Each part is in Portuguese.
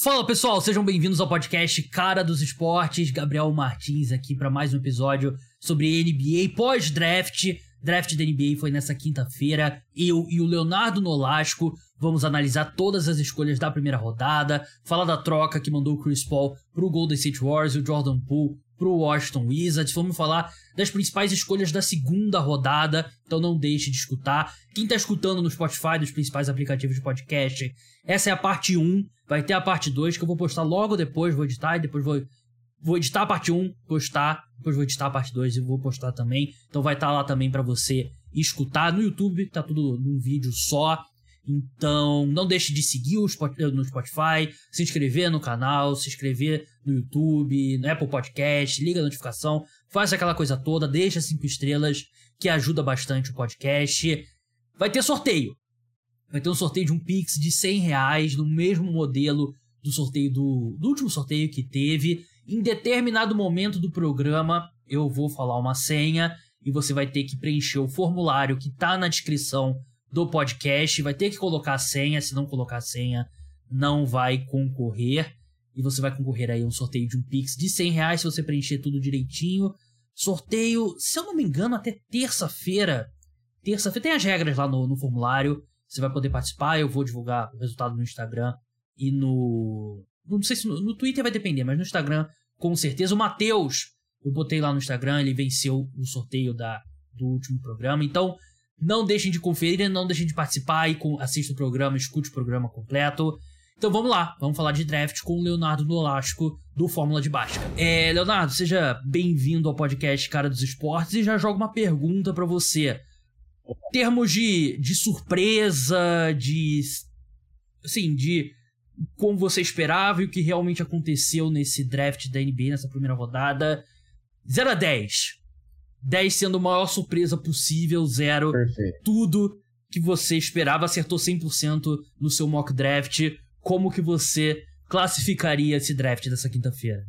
Fala pessoal, sejam bem-vindos ao podcast Cara dos Esportes. Gabriel Martins aqui para mais um episódio sobre NBA pós-draft. Draft da NBA foi nessa quinta-feira. Eu e o Leonardo Nolasco vamos analisar todas as escolhas da primeira rodada, falar da troca que mandou o Chris Paul pro Golden State Warriors e o Jordan Poole pro Washington Wizards. Vamos falar das principais escolhas da segunda rodada, então não deixe de escutar. Quem tá escutando no Spotify, dos principais aplicativos de podcast, essa é a parte 1. Vai ter a parte 2 que eu vou postar logo depois, vou editar e depois vou vou editar a parte 1, postar, depois vou editar a parte 2 e vou postar também. Então vai estar tá lá também para você escutar no YouTube, tá tudo num vídeo só. Então, não deixe de seguir no Spotify, se inscrever no canal, se inscrever no YouTube, no Apple Podcast, liga a notificação, faz aquela coisa toda, deixa cinco estrelas, que ajuda bastante o podcast. Vai ter sorteio. Vai ter um sorteio de um Pix de 100 reais, no mesmo modelo do sorteio do, do último sorteio que teve. Em determinado momento do programa, eu vou falar uma senha e você vai ter que preencher o formulário que está na descrição do podcast. Vai ter que colocar a senha. Se não colocar a senha, não vai concorrer. E você vai concorrer aí a um sorteio de um Pix de 100 reais se você preencher tudo direitinho. Sorteio, se eu não me engano, até terça-feira. Terça-feira tem as regras lá no, no formulário. Você vai poder participar. Eu vou divulgar o resultado no Instagram e no. Não sei se no, no Twitter vai depender, mas no Instagram, com certeza. O Matheus, eu botei lá no Instagram, ele venceu o sorteio da, do último programa. Então, não deixem de conferir, não deixem de participar e assista o programa, escute o programa completo. Então vamos lá, vamos falar de draft com o Leonardo Nolasco do Fórmula de Basca. É, Leonardo, seja bem-vindo ao podcast Cara dos Esportes e já jogo uma pergunta para você. Em termos de, de surpresa, de. Assim, de como você esperava e o que realmente aconteceu nesse draft da NBA nessa primeira rodada. 0 a 10. 10 sendo a maior surpresa possível, 0 Perfeito. tudo que você esperava, acertou 100% no seu mock draft. Como que você classificaria esse draft dessa quinta-feira?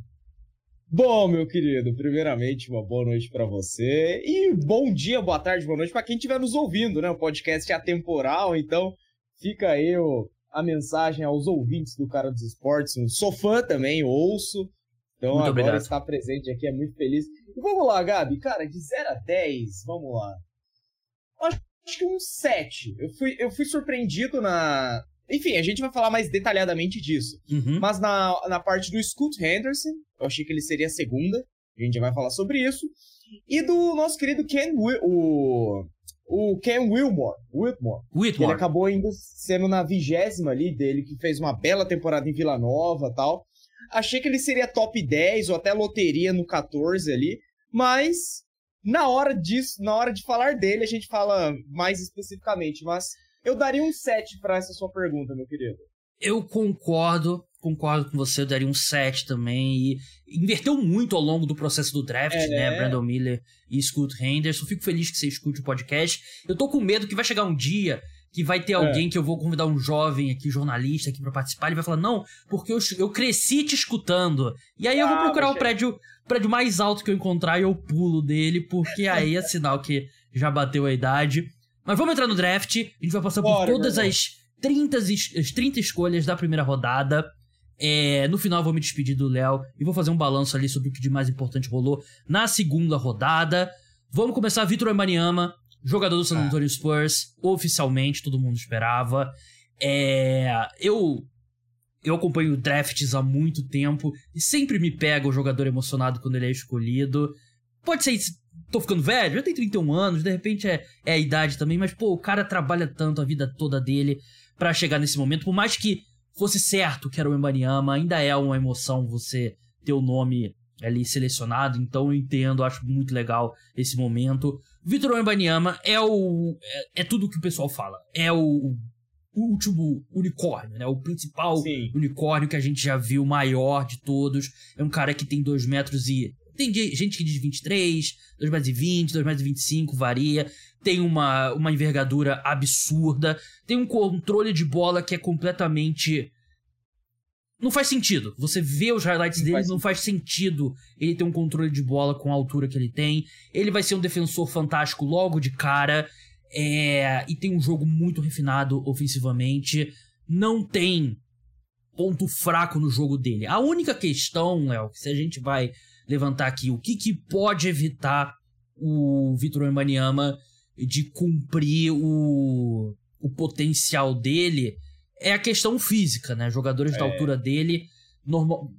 Bom, meu querido, primeiramente uma boa noite para você e bom dia, boa tarde, boa noite para quem estiver nos ouvindo, né? O podcast é atemporal, então fica aí o, a mensagem aos ouvintes do Cara dos Esportes. Sou fã também, ouço. Então muito agora obrigado. estar presente aqui é muito feliz. E vamos lá, Gabi. Cara, de 0 a 10, vamos lá. Acho que um 7. Eu fui, eu fui surpreendido na. Enfim, a gente vai falar mais detalhadamente disso. Uhum. Mas na, na parte do Scoot Henderson, eu achei que ele seria a segunda. A gente já vai falar sobre isso. E do nosso querido Ken, o, o Ken Wilmore. Whitmore. Whitmore. Ele acabou indo sendo na vigésima ali dele, que fez uma bela temporada em Vila Nova tal. Achei que ele seria top 10 ou até loteria no 14 ali, mas na hora disso, na hora de falar dele, a gente fala mais especificamente, mas eu daria um 7 para essa sua pergunta, meu querido. Eu concordo, concordo com você, eu daria um 7 também. E inverteu muito ao longo do processo do draft, é. né? Brandon Miller e Scoot Henderson. Fico feliz que você escute o podcast. Eu tô com medo que vai chegar um dia que vai ter alguém é. que eu vou convidar um jovem aqui, jornalista aqui para participar, ele vai falar, não, porque eu, eu cresci te escutando. E aí ah, eu vou ah, procurar o prédio, prédio mais alto que eu encontrar e eu pulo dele, porque aí é sinal que já bateu a idade. Mas vamos entrar no draft, a gente vai passar Bora, por todas as 30, as 30 escolhas da primeira rodada. É, no final eu vou me despedir do Léo e vou fazer um balanço ali sobre o que de mais importante rolou na segunda rodada. Vamos começar Vitor Embanyama, Jogador do San ah. Antonio Spurs, oficialmente, todo mundo esperava. É, eu eu acompanho drafts há muito tempo e sempre me pega o jogador emocionado quando ele é escolhido. Pode ser, tô ficando velho, já tem 31 anos, de repente é, é a idade também, mas pô, o cara trabalha tanto a vida toda dele para chegar nesse momento, por mais que fosse certo que era o Embanyama, ainda é uma emoção você ter o nome ali selecionado, então eu entendo, acho muito legal esse momento. Vitor Wembanyama é o é, é, tudo que o pessoal fala. É o, o último unicórnio, né? O principal Sim. unicórnio que a gente já viu, maior de todos. É um cara que tem 2 metros e tem gente que diz 23, 2 metros e 20, 2 metros e 25, varia. Tem uma, uma envergadura absurda. Tem um controle de bola que é completamente não faz sentido. Você vê os highlights não dele, faz não faz sentido ele ter um controle de bola com a altura que ele tem. Ele vai ser um defensor fantástico logo de cara. É... E tem um jogo muito refinado ofensivamente. Não tem ponto fraco no jogo dele. A única questão, Léo, que se a gente vai levantar aqui, o que, que pode evitar o Vitor Wembanyama de cumprir o, o potencial dele é a questão física, né? Jogadores é. da altura dele normal,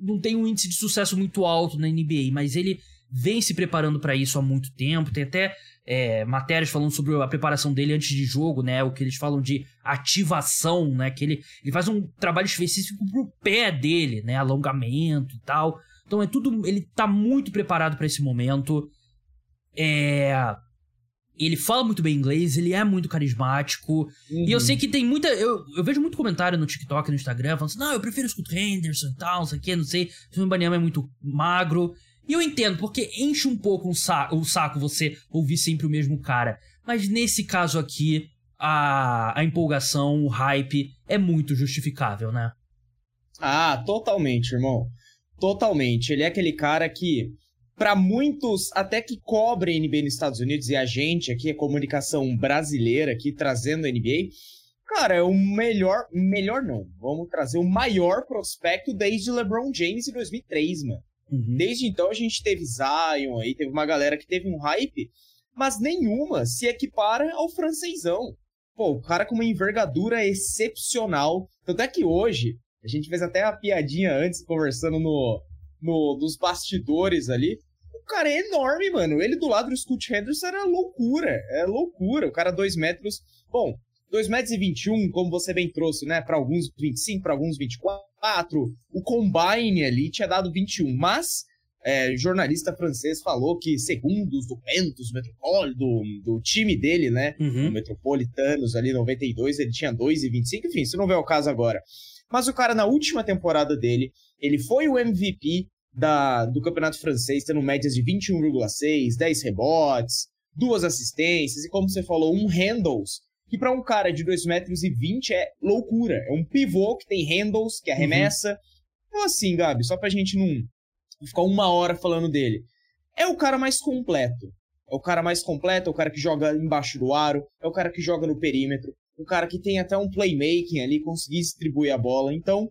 não tem um índice de sucesso muito alto na NBA, mas ele vem se preparando para isso há muito tempo. Tem até é, matérias falando sobre a preparação dele antes de jogo, né? O que eles falam de ativação, né? Que ele, ele faz um trabalho específico pro pé dele, né? Alongamento e tal. Então é tudo. Ele tá muito preparado para esse momento. É. Ele fala muito bem inglês, ele é muito carismático. Uhum. E eu sei que tem muita. Eu, eu vejo muito comentário no TikTok no Instagram falando assim: não, eu prefiro o Scott Henderson e tal, não sei o que, não sei. O Banyama é muito magro. E eu entendo, porque enche um pouco um saco, o saco você ouvir sempre o mesmo cara. Mas nesse caso aqui, a, a empolgação, o hype é muito justificável, né? Ah, totalmente, irmão. Totalmente. Ele é aquele cara que, para muitos, até que cobrem NBA nos Estados Unidos, e a gente aqui, a comunicação brasileira aqui trazendo a NBA, cara, é o melhor. Melhor não. Vamos trazer o maior prospecto desde LeBron James em 2003, mano. Uhum. Desde então a gente teve Zion aí, teve uma galera que teve um hype, mas nenhuma se equipara ao francesão. Pô, o cara com uma envergadura excepcional. Tanto é que hoje, a gente fez até a piadinha antes, conversando no, no dos bastidores ali. O cara é enorme, mano. Ele do lado do Scott Henderson era loucura. É loucura. O cara, dois metros. Bom, 2 metros e 21, como você bem trouxe, né? Para alguns 25, para alguns 24. O Combine ali tinha dado 21, mas é, jornalista francês falou que, segundo os documentos Metropole, do, do time dele, né? Uhum. O Metropolitanos ali, 92, ele tinha 2,25. Enfim, isso não vê o caso agora. Mas o cara, na última temporada dele, ele foi o MVP da, do campeonato francês, tendo médias de 21,6, 10 rebotes, duas assistências e, como você falou, um handles que para um cara de 2 metros e 20 é loucura. É um pivô que tem handles, que arremessa. Uhum. Então assim, Gabi, só pra gente não ficar uma hora falando dele. É o cara mais completo. É o cara mais completo, é o cara que joga embaixo do aro, é o cara que joga no perímetro, o cara que tem até um playmaking ali, conseguir distribuir a bola. Então,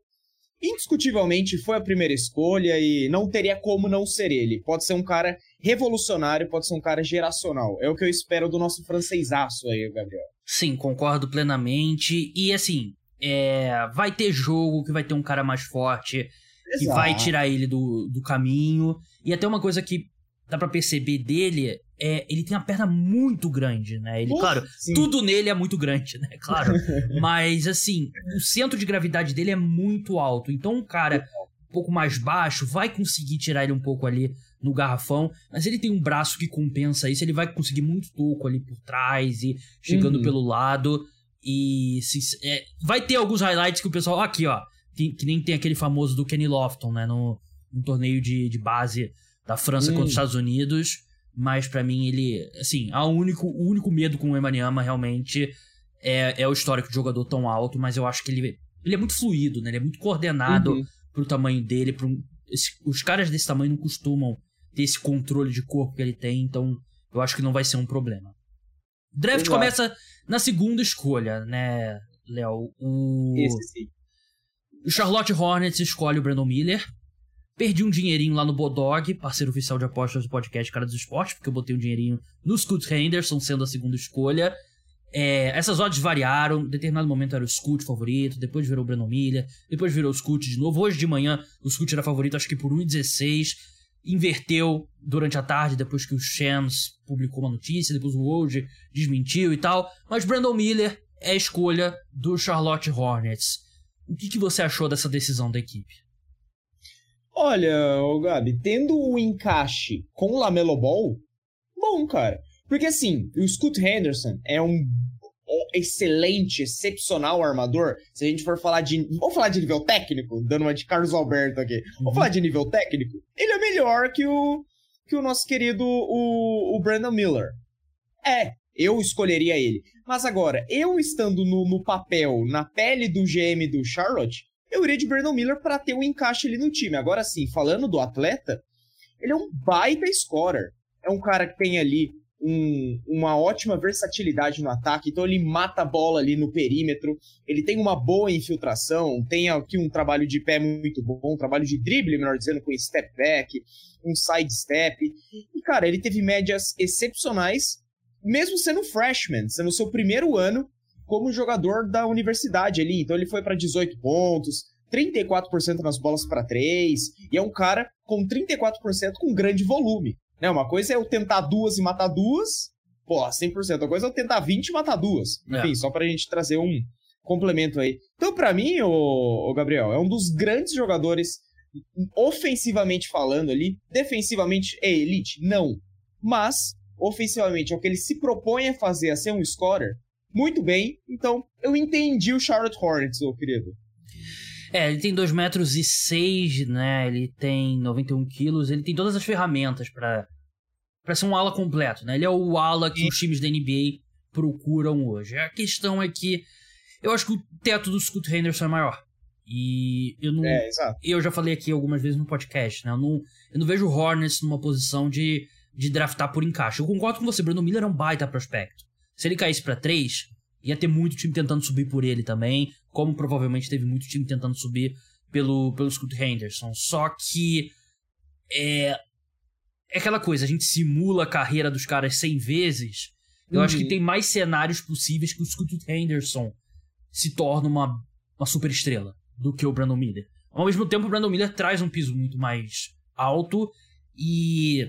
indiscutivelmente foi a primeira escolha e não teria como não ser ele. Pode ser um cara revolucionário, pode ser um cara geracional. É o que eu espero do nosso francesaço aí, Gabriel. Sim, concordo plenamente. E assim, é, vai ter jogo que vai ter um cara mais forte, Exato. que vai tirar ele do, do caminho. E até uma coisa que dá para perceber dele é ele tem uma perna muito grande, né? Ele, claro, sim. tudo nele é muito grande, né? Claro. Mas assim, o centro de gravidade dele é muito alto. Então um cara um pouco mais baixo vai conseguir tirar ele um pouco ali no garrafão, mas ele tem um braço que compensa isso, ele vai conseguir muito toco ali por trás e chegando uhum. pelo lado. E se, é, vai ter alguns highlights que o pessoal. Aqui, ó. Que, que, nem tem aquele famoso do Kenny Lofton, né? No, no torneio de, de base da França uhum. contra os. Estados Unidos. Mas para mim, ele. Assim, a único, o único medo com o Emaniama realmente é, é o histórico de jogador tão alto, mas eu acho que ele, ele é muito fluido, né? Ele é muito coordenado uhum. pro tamanho dele. Pro, esse, os caras desse tamanho não costumam ter esse controle de corpo que ele tem, então eu acho que não vai ser um problema. Draft Exato. começa na segunda escolha, né, Léo? O... Esse sim. O Charlotte Hornets escolhe o Brandon Miller. Perdi um dinheirinho lá no Bodog, parceiro oficial de apostas do podcast Cara dos Esportes, porque eu botei um dinheirinho no Scoot Henderson sendo a segunda escolha. É, essas odds variaram, em determinado momento era o Scoot favorito, depois virou o Brandon Miller, depois virou o Scoot de novo. Hoje de manhã o Scoot era favorito, acho que por 1,16 inverteu durante a tarde, depois que o Shams publicou uma notícia, depois o Woj desmentiu e tal. Mas Brandon Miller é a escolha do Charlotte Hornets. O que, que você achou dessa decisão da equipe? Olha, Gabi, tendo o encaixe com o Lamelo Ball, bom, cara. Porque assim, o Scoot Henderson é um excelente, excepcional armador, se a gente for falar de. Vamos falar de nível técnico, dando uma de Carlos Alberto aqui. Vamos uhum. falar de nível técnico? Ele é melhor que o, que o nosso querido o, o Brandon Miller. É, eu escolheria ele. Mas agora, eu estando no, no papel, na pele do GM do Charlotte, eu iria de Brandon Miller para ter um encaixe ali no time. Agora sim, falando do atleta, ele é um baita scorer. É um cara que tem ali um, uma ótima versatilidade no ataque, então ele mata a bola ali no perímetro, ele tem uma boa infiltração, tem aqui um trabalho de pé muito bom, um trabalho de drible, melhor dizendo, com step back, um side step. E, cara, ele teve médias excepcionais, mesmo sendo freshman, sendo seu primeiro ano como jogador da universidade ali. Então ele foi para 18 pontos, 34% nas bolas para 3, e é um cara com 34% com grande volume. Né? Uma coisa é eu tentar duas e matar duas, pô, 100%. Outra coisa é eu tentar 20 e matar duas. É. Enfim, só pra gente trazer um complemento aí. Então, para mim, o, o Gabriel, é um dos grandes jogadores ofensivamente falando ali, defensivamente é elite? Não. Mas, ofensivamente, é o que ele se propõe a fazer, a ser um scorer, muito bem. Então, eu entendi o Charlotte Hornets, ô querido. É, ele tem 2 metros e 6, né? Ele tem 91 quilos, ele tem todas as ferramentas para para ser um ala completo, né? Ele é o ala que os times da NBA procuram hoje. A questão é que eu acho que o teto do Scoot Henderson é maior. E eu não. É. Eu já falei aqui algumas vezes no podcast, né? Eu não, eu não vejo o Hornets numa posição de, de draftar por encaixe. Eu concordo com você, Bruno Miller é um baita prospecto. Se ele caísse para 3, ia ter muito time tentando subir por ele também como provavelmente teve muito time tentando subir pelo, pelo Scoot Henderson. Só que é, é aquela coisa, a gente simula a carreira dos caras 100 vezes. Eu uhum. acho que uhum. tem mais cenários possíveis que o Scoot Henderson se torna uma, uma super estrela do que o Brandon Miller. Ao mesmo tempo, o Brandon Miller traz um piso muito mais alto e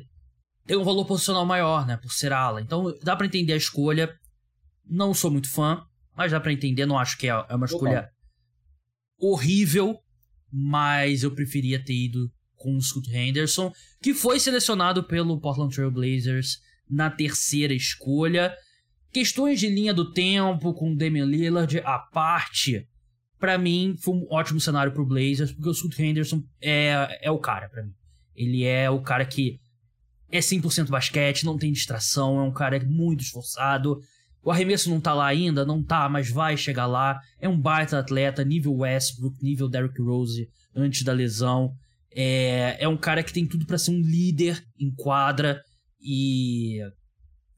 tem um valor posicional maior, né, por ser ala. Então dá para entender a escolha. Não sou muito fã, mas dá para entender, não acho que é, é uma escolha horrível, mas eu preferia ter ido com o Scoot Henderson, que foi selecionado pelo Portland Trail Blazers na terceira escolha. Questões de linha do tempo com o Damian Lillard à parte, para mim foi um ótimo cenário pro Blazers, porque o Scoot Henderson é, é o cara para mim. Ele é o cara que é 100% basquete, não tem distração, é um cara muito esforçado, o arremesso não tá lá ainda, não tá, mas vai chegar lá. É um baita atleta, nível Westbrook, nível Derrick Rose antes da lesão. É, é um cara que tem tudo para ser um líder em quadra e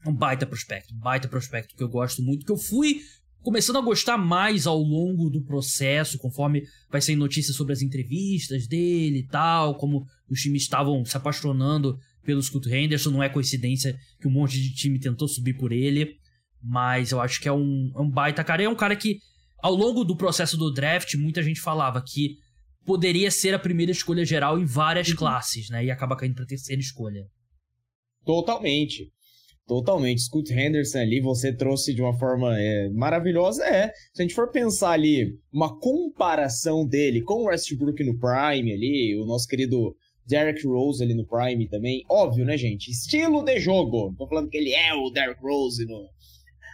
um baita prospecto, baita prospecto que eu gosto muito, que eu fui começando a gostar mais ao longo do processo, conforme vai sair notícias sobre as entrevistas dele e tal, como os times estavam se apaixonando pelo Scott Henderson, não é coincidência que um monte de time tentou subir por ele. Mas eu acho que é um, é um baita cara. E é um cara que, ao longo do processo do draft, muita gente falava que poderia ser a primeira escolha geral em várias uhum. classes, né? E acaba caindo pra terceira escolha. Totalmente. Totalmente. Scoot Henderson ali, você trouxe de uma forma é, maravilhosa. É, se a gente for pensar ali, uma comparação dele com o Westbrook no Prime ali, o nosso querido Derrick Rose ali no Prime também. Óbvio, né, gente? Estilo de jogo. Tô falando que ele é o Derrick Rose no,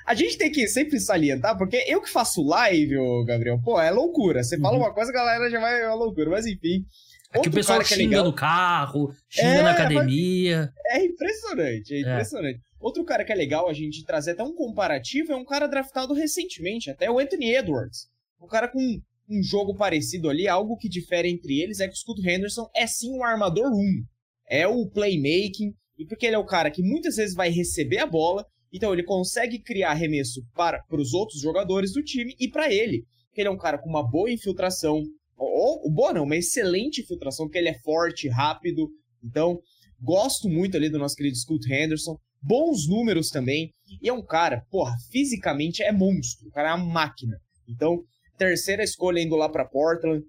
a gente tem que sempre salientar, porque eu que faço live, ô Gabriel, pô, é loucura. Você fala uhum. uma coisa, a galera já vai, é uma loucura. Mas enfim. É que o pessoal que é xinga é no carro, xinga é, na academia. É impressionante, é, é impressionante. É. Outro cara que é legal a gente trazer até um comparativo é um cara draftado recentemente, até o Anthony Edwards. Um cara com um jogo parecido ali, algo que difere entre eles é que o Scott Henderson é sim um armador 1. É o playmaking, e porque ele é o cara que muitas vezes vai receber a bola então ele consegue criar arremesso para, para os outros jogadores do time e para ele. Ele é um cara com uma boa infiltração, ou, boa não, uma excelente infiltração, porque ele é forte, rápido. Então, gosto muito ali do nosso querido Scoot Henderson. Bons números também. E é um cara, porra, fisicamente é monstro. O cara é uma máquina. Então, terceira escolha indo lá para Portland.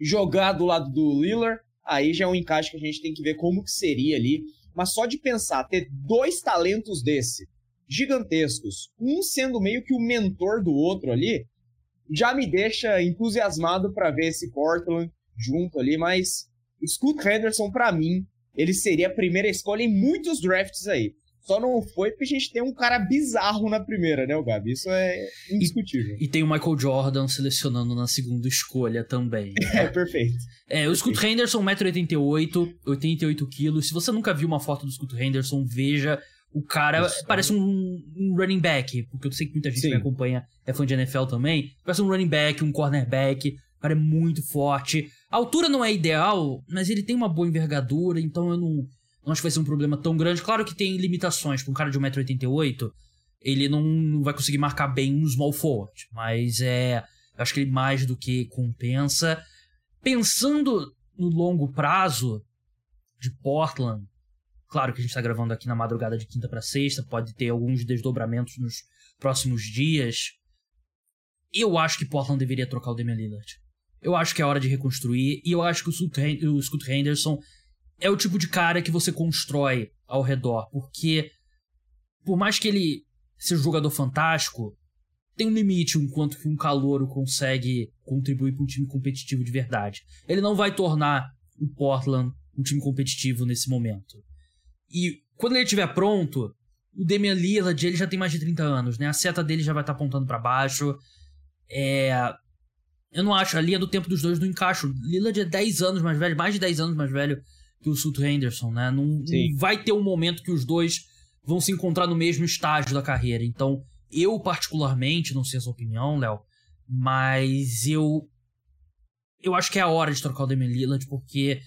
Jogar do lado do Lillard, aí já é um encaixe que a gente tem que ver como que seria ali. Mas só de pensar, ter dois talentos desse, gigantescos, um sendo meio que o mentor do outro ali, já me deixa entusiasmado para ver esse Portland junto ali, mas Scoot Henderson para mim, ele seria a primeira escolha em muitos drafts aí. Só não foi porque a gente tem um cara bizarro na primeira, né, o Gabi? Isso é indiscutível. E, e tem o Michael Jordan selecionando na segunda escolha também. Né? é, perfeito. É, o Scoot Henderson, 1,88m, 88kg. Se você nunca viu uma foto do Scoot Henderson, veja. O cara Isso, parece um, um, running back, porque eu sei que muita gente Sim. me acompanha é fã de NFL também. Parece um running back, um cornerback. O cara é muito forte. A altura não é ideal, mas ele tem uma boa envergadura, então eu não, Não acho que vai ser um problema tão grande. Claro que tem limitações. Para um cara de 1,88m, ele não, vai conseguir marcar bem um small forward. Mas é. Acho que ele mais do que compensa. Pensando no longo prazo de Portland, claro que a gente está gravando aqui na madrugada de quinta para sexta, pode ter alguns desdobramentos nos próximos dias. Eu acho que Portland deveria trocar o Damian Lillard. Eu acho que é hora de reconstruir e eu acho que o Scott Henderson é o tipo de cara que você constrói ao redor, porque por mais que ele seja um jogador fantástico, tem um limite enquanto que um calouro consegue contribuir para um time competitivo de verdade. Ele não vai tornar o Portland um time competitivo nesse momento. E quando ele estiver pronto, o Damian Lillard ele já tem mais de 30 anos, né? A seta dele já vai estar tá apontando para baixo. É... Eu não acho, a linha do tempo dos dois não encaixa. Lillard é 10 anos mais velho, mais de 10 anos mais velho que o Sut Henderson, né? Não, não vai ter um momento que os dois vão se encontrar no mesmo estágio da carreira. Então, eu particularmente, não sei a sua opinião, Léo, mas eu eu acho que é a hora de trocar o Damian Lillard, porque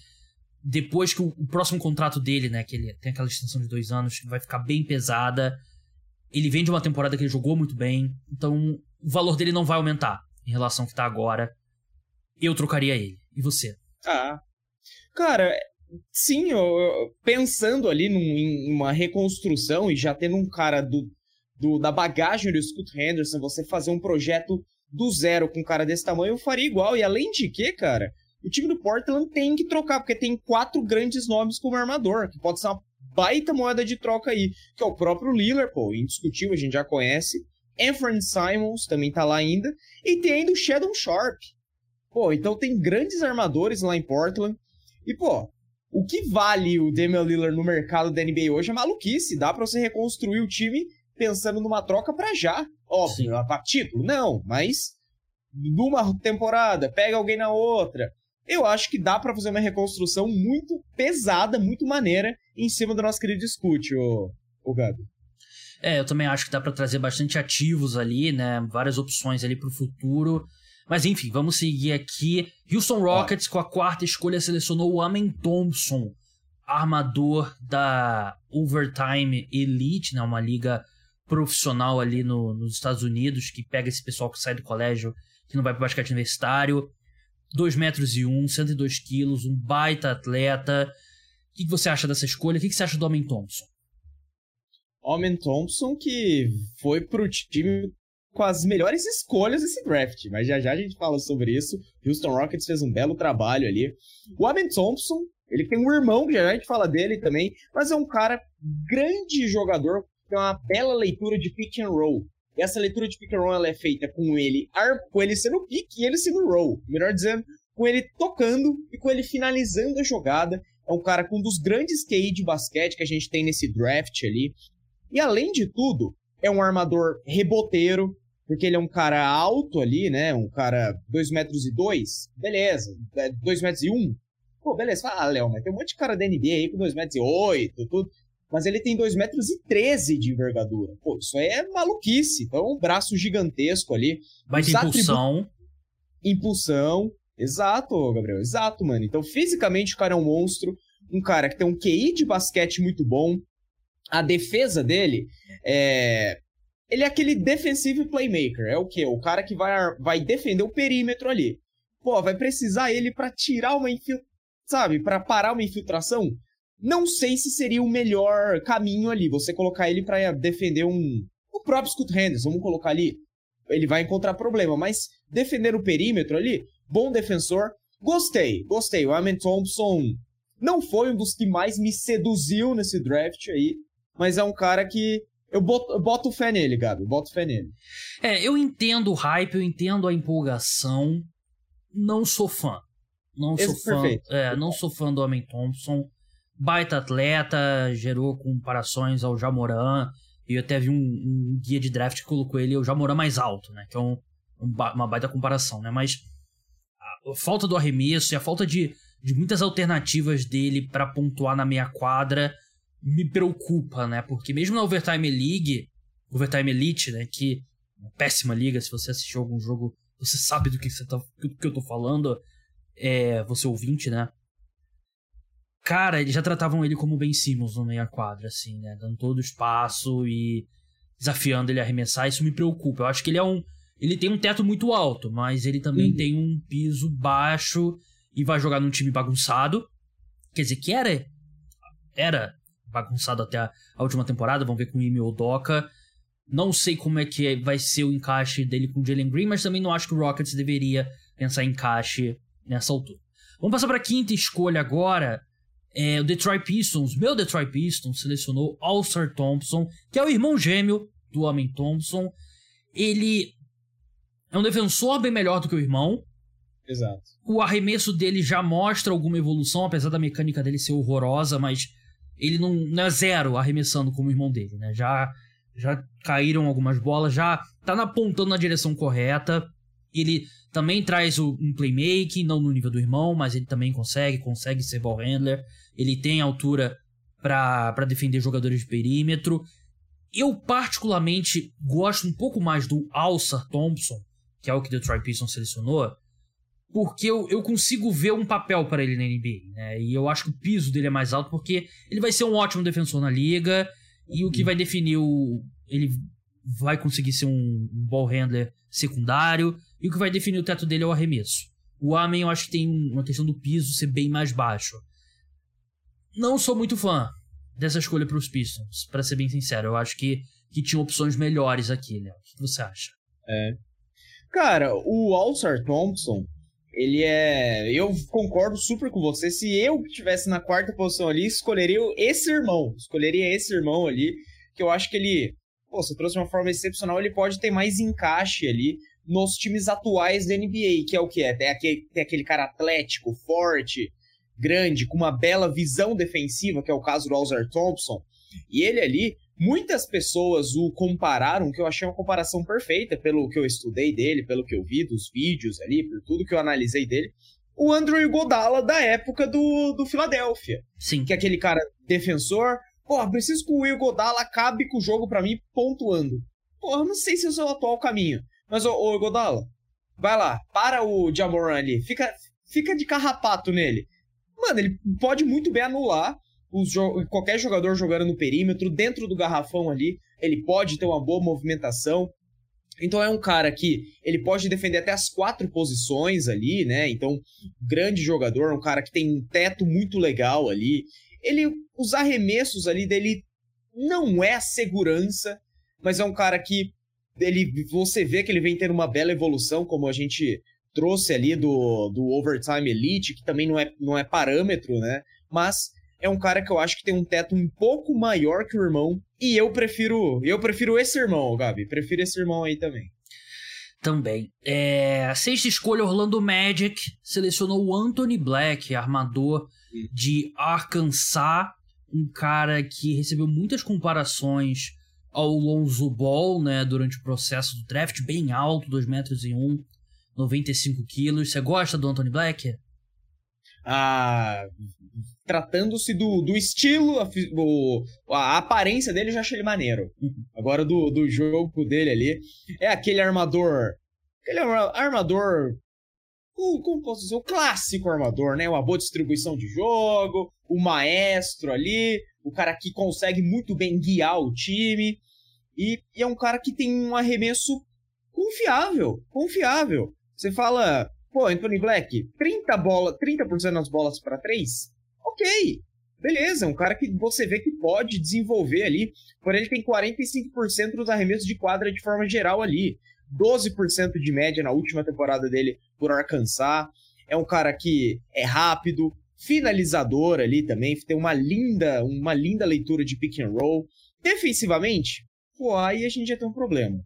depois que o, o, próximo contrato dele, né, que ele tem aquela extensão de dois anos, vai ficar bem pesada. Ele vem de uma temporada que ele jogou muito bem, então o valor dele não vai aumentar em relação ao que tá agora. Eu trocaria ele. E você? Ah, cara, sim, eu, eu, pensando ali num, em uma reconstrução e já tendo um cara do, do, da bagagem do Scott Henderson, você fazer um projeto do zero com um cara desse tamanho, eu faria igual. E além de que, cara, o time do Portland tem que trocar, porque tem quatro grandes nomes como armador, que pode ser uma baita moeda de troca aí, que é o próprio Lillard, pô, indiscutível, a gente já conhece. Anthony Simons também tá lá ainda. E tem ainda o Shadow Sharp. Pô, então tem grandes armadores lá em Portland. E, pô, o que vale o Damian Lillard no mercado da NBA hoje é maluquice. Dá pra você reconstruir o time pensando numa troca para já. Óbvio, a título? Não, mas numa temporada, pega alguém na outra. Eu acho que dá para fazer uma reconstrução muito pesada, muito maneira em cima do nosso querido Scoot, o, o Gabi. É, eu também acho que dá para trazer bastante ativos ali, né? Várias opções ali pro futuro. Mas enfim, vamos seguir aqui. Houston Rockets, com a quarta escolha, selecionou o Amen Thompson, armador da Overtime Elite, né? Uma liga profissional ali no, nos Estados Unidos, que pega esse pessoal que sai do colégio, que não vai pro basquete universitário. 2 metros e 1, 102 quilos, um baita atleta. O que, você acha dessa escolha? O que, você acha do Homem Thompson? Homem Thompson que foi pro time com as melhores escolhas desse draft, mas já já a gente fala sobre isso. Houston Rockets fez um belo trabalho ali. O Amen Thompson, ele tem um irmão, que já, já a gente fala dele também, mas é um cara grande jogador, tem uma bela leitura de pick and roll. E essa leitura de pick and roll ela é feita com ele, com ele sendo pick e ele sendo roll. Melhor dizendo, com ele tocando e com ele finalizando a jogada. É um cara com um dos grandes QI de basquete que a gente tem nesse draft ali. E além de tudo, é um armador reboteiro, porque ele é um cara alto ali, né? Um cara 2 metros e 2, beleza. 2 é, metros e 1, um. pô, beleza. Fala, ah, Léo, mas tem um monte de cara da NBA aí com 2 metros e 8, tudo mas ele tem 2 metros e 13 de envergadura. Pô, isso aí é maluquice. Então, um braço gigantesco ali. Ter impulsão. Atribu... Impulsão. Exato, Gabriel. Exato, mano. Então, fisicamente, o cara é um monstro. Um cara que tem um QI de basquete muito bom. A defesa dele é. Ele é aquele defensive playmaker. É o quê? O cara que vai, vai defender o perímetro ali. Pô, vai precisar ele para tirar uma infiltração. Sabe? para parar uma infiltração? Não sei se seria o melhor caminho ali, você colocar ele para defender um. O próprio Scott Henderson, vamos colocar ali. Ele vai encontrar problema, mas defender o perímetro ali, bom defensor. Gostei, gostei. O Amen Thompson não foi um dos que mais me seduziu nesse draft aí, mas é um cara que eu boto, eu boto fé nele, Gabi, boto fé nele. É, eu entendo o hype, eu entendo a empolgação. Não sou fã. Não Esse sou fã. Perfeito. É, não sou fã do Amen Thompson baita atleta, gerou comparações ao Jamoran. E eu até vi um, um, guia de draft que colocou ele o Jamoran mais alto, né? Que é um, um, uma baita comparação, né? Mas a, a, falta do arremesso e a falta de, de muitas alternativas dele para pontuar na meia quadra me preocupa, né? Porque mesmo na Overtime League, Overtime Elite, né? Que é uma péssima liga, se você assistiu algum jogo, você sabe do que, você tá, do que eu tô falando. É, você ouvinte, né? cara, eles já tratavam ele como Ben Simmons no meia quadra, assim, né? Dando todo o espaço e desafiando ele a arremessar. Isso me preocupa. Eu acho que ele é um. Ele tem um teto muito alto, mas ele também uhum. tem um piso baixo e vai jogar num time bagunçado. Quer dizer, que era. Era bagunçado até a, a última temporada. Vamos ver com o Ime Odoka. Não sei como é que vai ser o encaixe dele com o Jalen Green, mas também não acho que o Rockets deveria pensar em encaixe nessa altura. Vamos passar para a quinta escolha agora. É, o Detroit Pistons, meu Detroit Pistons, selecionou All-Star Thompson, que é o irmão gêmeo do Homem Thompson. Ele é um defensor bem melhor do que o irmão. Exato. O arremesso dele já mostra alguma evolução, apesar da mecânica dele ser horrorosa, mas ele não, não é zero arremessando como o irmão dele, né? Já, já caíram algumas bolas, já tá apontando na direção correta. Ele também traz o, um playmaking, não no nível do irmão, mas ele também consegue, consegue ser ball handler. Ele tem altura para defender jogadores de perímetro. Eu, particularmente, gosto um pouco mais do Alça Thompson, que é o que o Detroit Pistons selecionou, porque eu, eu consigo ver um papel para ele na NBA, né? E eu acho que o piso dele é mais alto, porque ele vai ser um ótimo defensor na liga, e o que vai definir o. Ele vai conseguir ser um, ball handler secundário, e o que vai definir o teto dele é o arremesso. O Amen eu acho que tem uma questão do piso ser bem mais baixo. Não sou muito fã dessa escolha para os Pistons, para ser bem sincero. Eu acho que, que tinha opções melhores aqui, né? O que você acha? É. Cara, o All-Star Thompson, ele é. Eu concordo super com você. Se eu estivesse na quarta posição ali, escolheria esse irmão. Escolheria esse irmão ali, que eu acho que ele. Pô, você trouxe uma forma excepcional, ele pode ter mais encaixe ali nos times atuais da NBA, que é o que é? Tem aquele, tem aquele cara atlético, forte, grande, com uma bela visão defensiva, que é o caso do Alzar Thompson. E ele ali, muitas pessoas o compararam, que eu achei uma comparação perfeita pelo que eu estudei dele, pelo que eu vi dos vídeos ali, por tudo que eu analisei dele. O Andrew Godala da época do, do Philadelphia. Sim. Que é aquele cara defensor. Porra, preciso que o Will Godala acabe com o jogo para mim pontuando. Porra, não sei se é o seu atual caminho. Mas, ô, ô Godala, vai lá, para o Jamoran ali, fica, fica de carrapato nele. Mano, ele pode muito bem anular jo qualquer jogador jogando no perímetro, dentro do garrafão ali, ele pode ter uma boa movimentação. Então é um cara que ele pode defender até as quatro posições ali, né? Então, grande jogador, um cara que tem um teto muito legal ali. Ele, os arremessos ali dele não é segurança, mas é um cara que ele, você vê que ele vem tendo uma bela evolução, como a gente trouxe ali do, do Overtime Elite, que também não é, não é parâmetro, né? Mas é um cara que eu acho que tem um teto um pouco maior que o irmão. E eu prefiro. Eu prefiro esse irmão, Gabi. Prefiro esse irmão aí também. Também. É, a sexta escolha, Orlando Magic, selecionou o Anthony Black, armador de Arkansas. Um cara que recebeu muitas comparações ao Lonzo Ball, né, durante o processo do draft, bem alto, 2 metros e 1, 95 quilos. Você gosta do Anthony Black? Ah, tratando-se do, do estilo, a, o, a aparência dele, eu já achei ele maneiro. Agora, do, do jogo dele ali, é aquele armador. Aquele armador. Como posso dizer? O clássico armador, né? Uma boa distribuição de jogo, o maestro ali, o cara que consegue muito bem guiar o time. E, e é um cara que tem um arremesso confiável, confiável. Você fala, pô, Anthony Black, 30 bola, 30% das bolas para três? OK. Beleza, um cara que você vê que pode desenvolver ali. Porém, ele tem 45% dos arremessos de quadra de forma geral ali. 12% de média na última temporada dele por Arkansas. É um cara que é rápido, finalizador ali também, tem uma linda, uma linda leitura de pick and roll. Defensivamente, pô, aí a gente já tem um problema.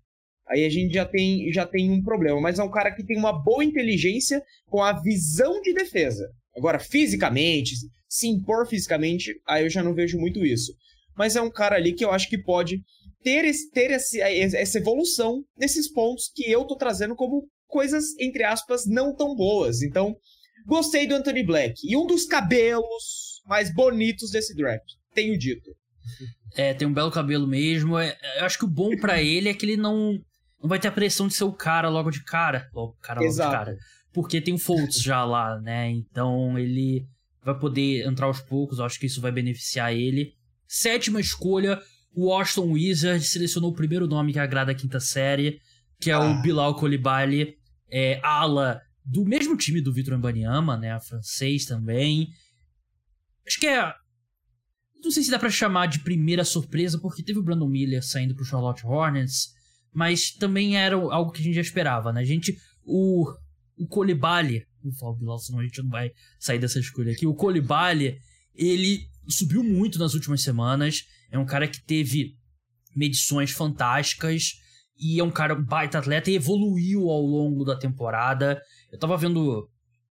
Aí a gente já tem, já tem um problema, mas é um cara que tem uma boa inteligência com a visão de defesa. Agora, fisicamente, se impor fisicamente, aí eu já não vejo muito isso. Mas é um cara ali que eu acho que pode ter, esse, ter esse, essa evolução nesses pontos que eu tô trazendo como coisas, entre aspas, não tão boas. Então, Gostei do Anthony Black. E um dos cabelos mais bonitos desse draft. Tenho dito. É, tem um belo cabelo mesmo. É, eu acho que o bom para ele é que ele não, não vai ter a pressão de ser o cara logo de cara. Logo, cara logo Exato. de cara. Porque tem o Fultz já lá, né? Então ele vai poder entrar aos poucos, eu acho que isso vai beneficiar ele. Sétima escolha, o Washington Wizards selecionou o primeiro nome que agrada a quinta série, que é ah. o Bilal Koulibaly, é, ala do mesmo time do Vitor Mbanyama, né, francês também. Acho que é não sei se dá para chamar de primeira surpresa, porque teve o Brandon Miller saindo pro Charlotte Hornets, mas também era algo que a gente já esperava, né? A gente, o, o Colibali, falar o Bilal, senão a gente não vai sair dessa escolha aqui. O Colibali, ele subiu muito nas últimas semanas, é um cara que teve medições fantásticas, e é um cara um baita atleta e evoluiu ao longo da temporada. Eu tava vendo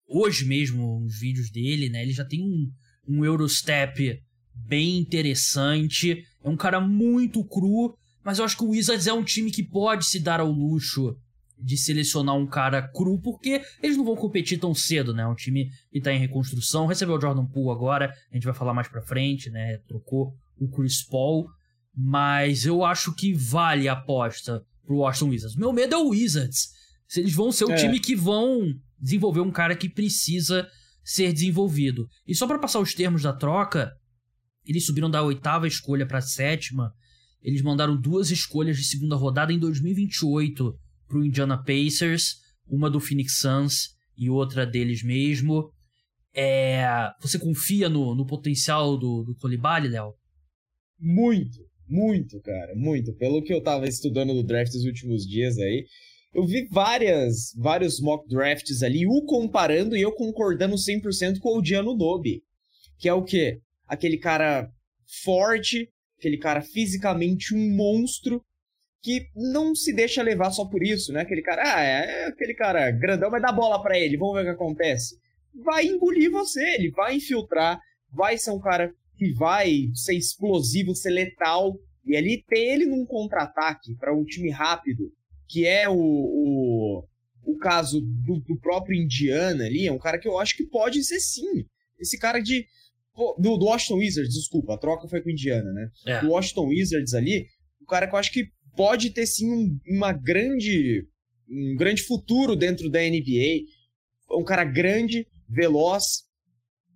hoje mesmo os vídeos dele, né? Ele já tem um, um Eurostep bem interessante. É um cara muito cru, mas eu acho que o Wizards é um time que pode se dar ao luxo de selecionar um cara cru, porque eles não vão competir tão cedo, né? É um time que tá em reconstrução. Recebeu o Jordan Poole agora, a gente vai falar mais pra frente, né? Trocou o Chris Paul. Mas eu acho que vale a aposta pro Washington Wizards. Meu medo é o Wizards. Eles vão ser o é. time que vão desenvolver um cara que precisa ser desenvolvido. E só para passar os termos da troca, eles subiram da oitava escolha para a sétima. Eles mandaram duas escolhas de segunda rodada em 2028 para o Indiana Pacers, uma do Phoenix Suns e outra deles mesmo. É... Você confia no, no potencial do, do Colibali, Léo? Muito, muito, cara, muito. Pelo que eu tava estudando no draft nos últimos dias aí, eu vi várias, vários mock drafts ali, o comparando e eu concordando 100% com o Diano Nobe. Que é o quê? aquele cara forte, aquele cara fisicamente um monstro, que não se deixa levar só por isso, né? Aquele cara, ah, é, é aquele cara grandão, vai dar bola para ele, vamos ver o que acontece. Vai engolir você, ele vai infiltrar, vai ser um cara que vai ser explosivo, ser letal, e ali ter ele num contra-ataque para um time rápido, que é o, o, o caso do, do próprio Indiana ali, é um cara que eu acho que pode ser sim. Esse cara de do, do Washington Wizards, desculpa, a troca foi com o Indiana, né? É. Do Washington Wizards ali, o cara que eu acho que pode ter sim um, uma grande um grande futuro dentro da NBA. Um cara grande, veloz,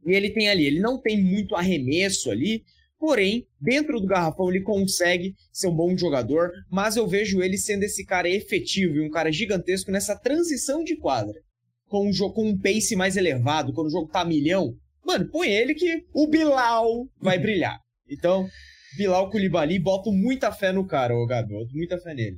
e ele tem ali, ele não tem muito arremesso ali, porém, dentro do garrafão ele consegue ser um bom jogador, mas eu vejo ele sendo esse cara efetivo e um cara gigantesco nessa transição de quadra. Com um jogo com um pace mais elevado, quando o jogo tá milhão, Mano, põe ele que o Bilal vai brilhar. Então, Bilal Koulibaly, boto muita fé no cara, o Gabi, boto muita fé nele.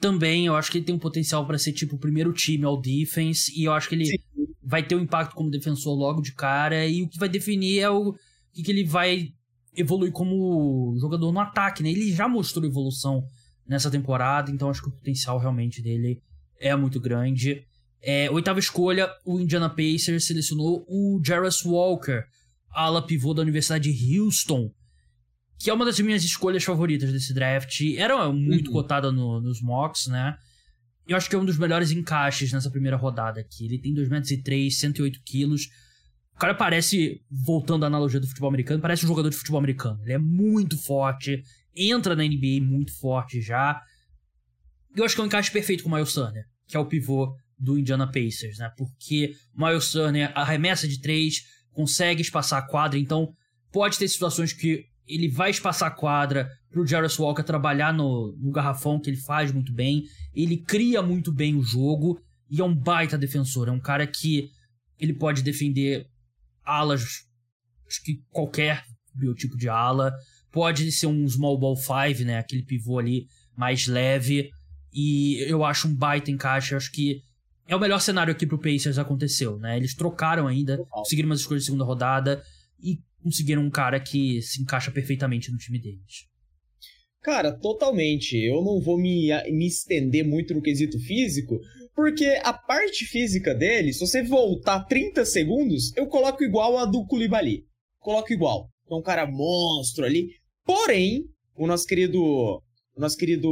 Também, eu acho que ele tem um potencial para ser tipo o primeiro time ao defense, e eu acho que ele Sim. vai ter um impacto como defensor logo de cara, e o que vai definir é o que, que ele vai evoluir como jogador no ataque, né? Ele já mostrou evolução nessa temporada, então acho que o potencial realmente dele é muito grande. É, oitava escolha, o Indiana Pacers selecionou o Jarvis Walker, ala pivô da Universidade de Houston, que é uma das minhas escolhas favoritas desse draft. Era muito uhum. cotada no, nos mocks, né? Eu acho que é um dos melhores encaixes nessa primeira rodada aqui. Ele tem 2,3 metros, 108 quilos. O cara parece, voltando à analogia do futebol americano, parece um jogador de futebol americano. Ele é muito forte, entra na NBA muito forte já. Eu acho que é um encaixe perfeito com o Miles Turner, que é o pivô do Indiana Pacers, né? Porque Miles Turner arremessa de três, consegue espaçar a quadra, então pode ter situações que ele vai espaçar a quadra pro Jarvis Walker trabalhar no, no garrafão, que ele faz muito bem. Ele cria muito bem o jogo e é um baita defensor. É um cara que ele pode defender alas, acho que qualquer biotipo de ala. Pode ser um small ball five, né? Aquele pivô ali mais leve. E eu acho um baita encaixe. Acho que é o melhor cenário aqui pro Pacers aconteceu, né? Eles trocaram ainda, conseguiram umas escolhas de segunda rodada e conseguiram um cara que se encaixa perfeitamente no time deles. Cara, totalmente. Eu não vou me, me estender muito no quesito físico, porque a parte física dele, se você voltar 30 segundos, eu coloco igual a do Koulibaly. Coloco igual. É um cara monstro ali. Porém, o nosso querido, o nosso querido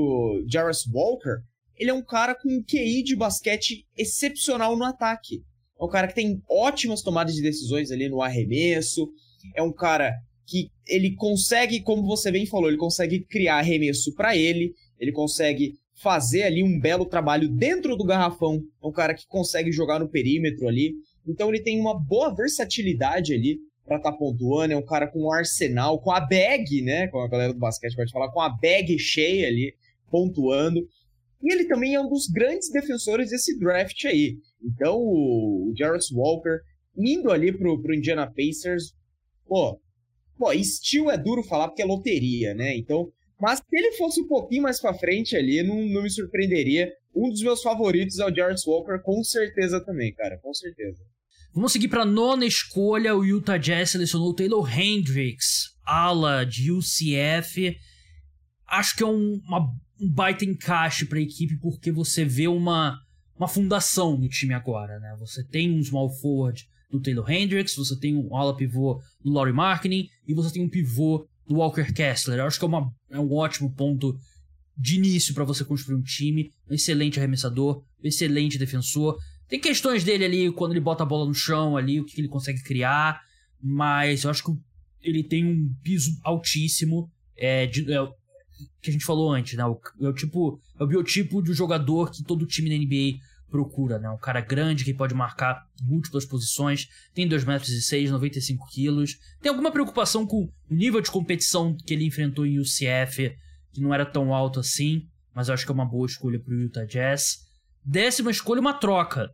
Jarvis Walker, ele é um cara com um QI de basquete excepcional no ataque. É um cara que tem ótimas tomadas de decisões ali no arremesso. É um cara que ele consegue, como você bem falou, ele consegue criar arremesso para ele. Ele consegue fazer ali um belo trabalho dentro do garrafão. É um cara que consegue jogar no perímetro ali. Então ele tem uma boa versatilidade ali para estar tá pontuando. É um cara com um arsenal, com a bag, né? Como a galera do basquete pode falar, com a bag cheia ali, pontuando. E ele também é um dos grandes defensores desse draft aí. Então o Jarvis Walker indo ali pro, pro Indiana Pacers, pô, pô, estilo é duro falar porque é loteria, né? Então, mas se ele fosse um pouquinho mais para frente ali, não, não me surpreenderia. Um dos meus favoritos é o Jarvis Walker, com certeza também, cara, com certeza. Vamos seguir para nona escolha. O Utah Jazz selecionou o Taylor Hendricks, ala de UCF. Acho que é um, uma, um baita encaixe para a equipe, porque você vê uma, uma fundação no time agora. Né? Você tem um small forward no Taylor Hendricks, você tem um ala pivô no Laurie Marketing e você tem um pivô no Walker Kessler. Eu acho que é, uma, é um ótimo ponto de início para você construir um time. Um excelente arremessador, um excelente defensor. Tem questões dele ali quando ele bota a bola no chão ali, o que ele consegue criar, mas eu acho que ele tem um piso altíssimo. É, de, é, que a gente falou antes, né? O, é o tipo, é o biotipo do jogador que todo time na NBA procura, né? Um cara grande que pode marcar múltiplas posições, tem 2 metros e 6, 95 quilos. Tem alguma preocupação com o nível de competição que ele enfrentou em UCF, que não era tão alto assim, mas eu acho que é uma boa escolha pro Utah Jazz. Décima escolha, uma troca.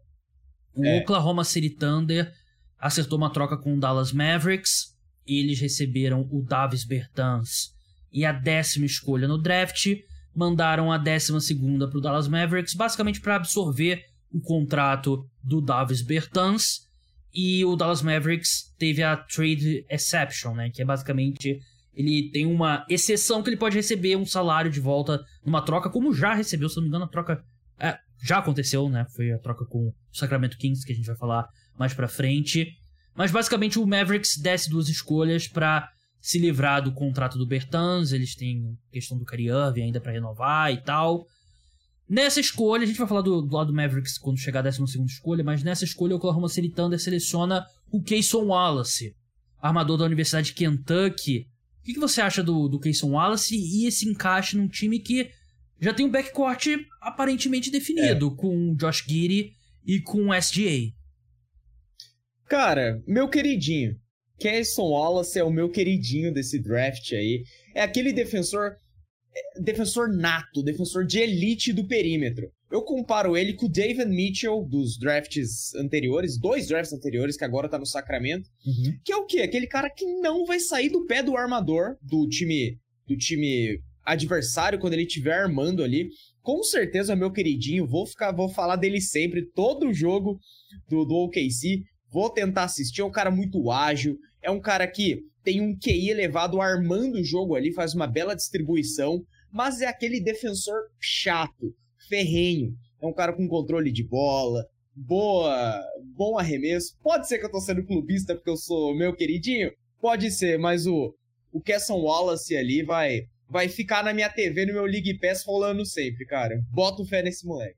O é. Oklahoma City Thunder acertou uma troca com o Dallas Mavericks. Eles receberam o Davis Bertans e a décima escolha no draft. Mandaram a décima segunda para o Dallas Mavericks, basicamente para absorver o contrato do Davis Bertans. E o Dallas Mavericks teve a trade exception, né? Que é basicamente ele tem uma exceção que ele pode receber um salário de volta numa troca, como já recebeu, se não me engano, a troca é, já aconteceu, né? Foi a troca com o Sacramento Kings, que a gente vai falar mais pra frente. Mas basicamente o Mavericks desce duas escolhas para se livrar do contrato do Bertans. Eles têm questão do Irving ainda para renovar e tal. Nessa escolha, a gente vai falar do, do lado do Mavericks quando chegar a 12 escolha, mas nessa escolha o Oklahoma City Thunder seleciona o Kayson Wallace, armador da Universidade de Kentucky. O que, que você acha do, do Kayson Wallace e esse encaixe num time que já tem um backcourt aparentemente definido, é. com Josh Giddy e com SGA. Cara, meu queridinho. Casson Wallace é o meu queridinho desse draft aí. É aquele defensor defensor nato, defensor de elite do perímetro. Eu comparo ele com o David Mitchell dos drafts anteriores, dois drafts anteriores, que agora tá no Sacramento. Uhum. Que é o quê? Aquele cara que não vai sair do pé do armador do time do time adversário quando ele estiver armando ali. Com certeza, meu queridinho, vou ficar, vou falar dele sempre, todo jogo do, do OKC. Vou tentar assistir. É um cara muito ágil, é um cara que tem um QI elevado armando o jogo ali, faz uma bela distribuição, mas é aquele defensor chato, ferrenho. É um cara com controle de bola, boa, bom arremesso. Pode ser que eu tô sendo clubista porque eu sou meu queridinho, pode ser, mas o o Kesson Wallace ali vai vai ficar na minha TV, no meu League Pass rolando sempre, cara. Boto fé nesse moleque.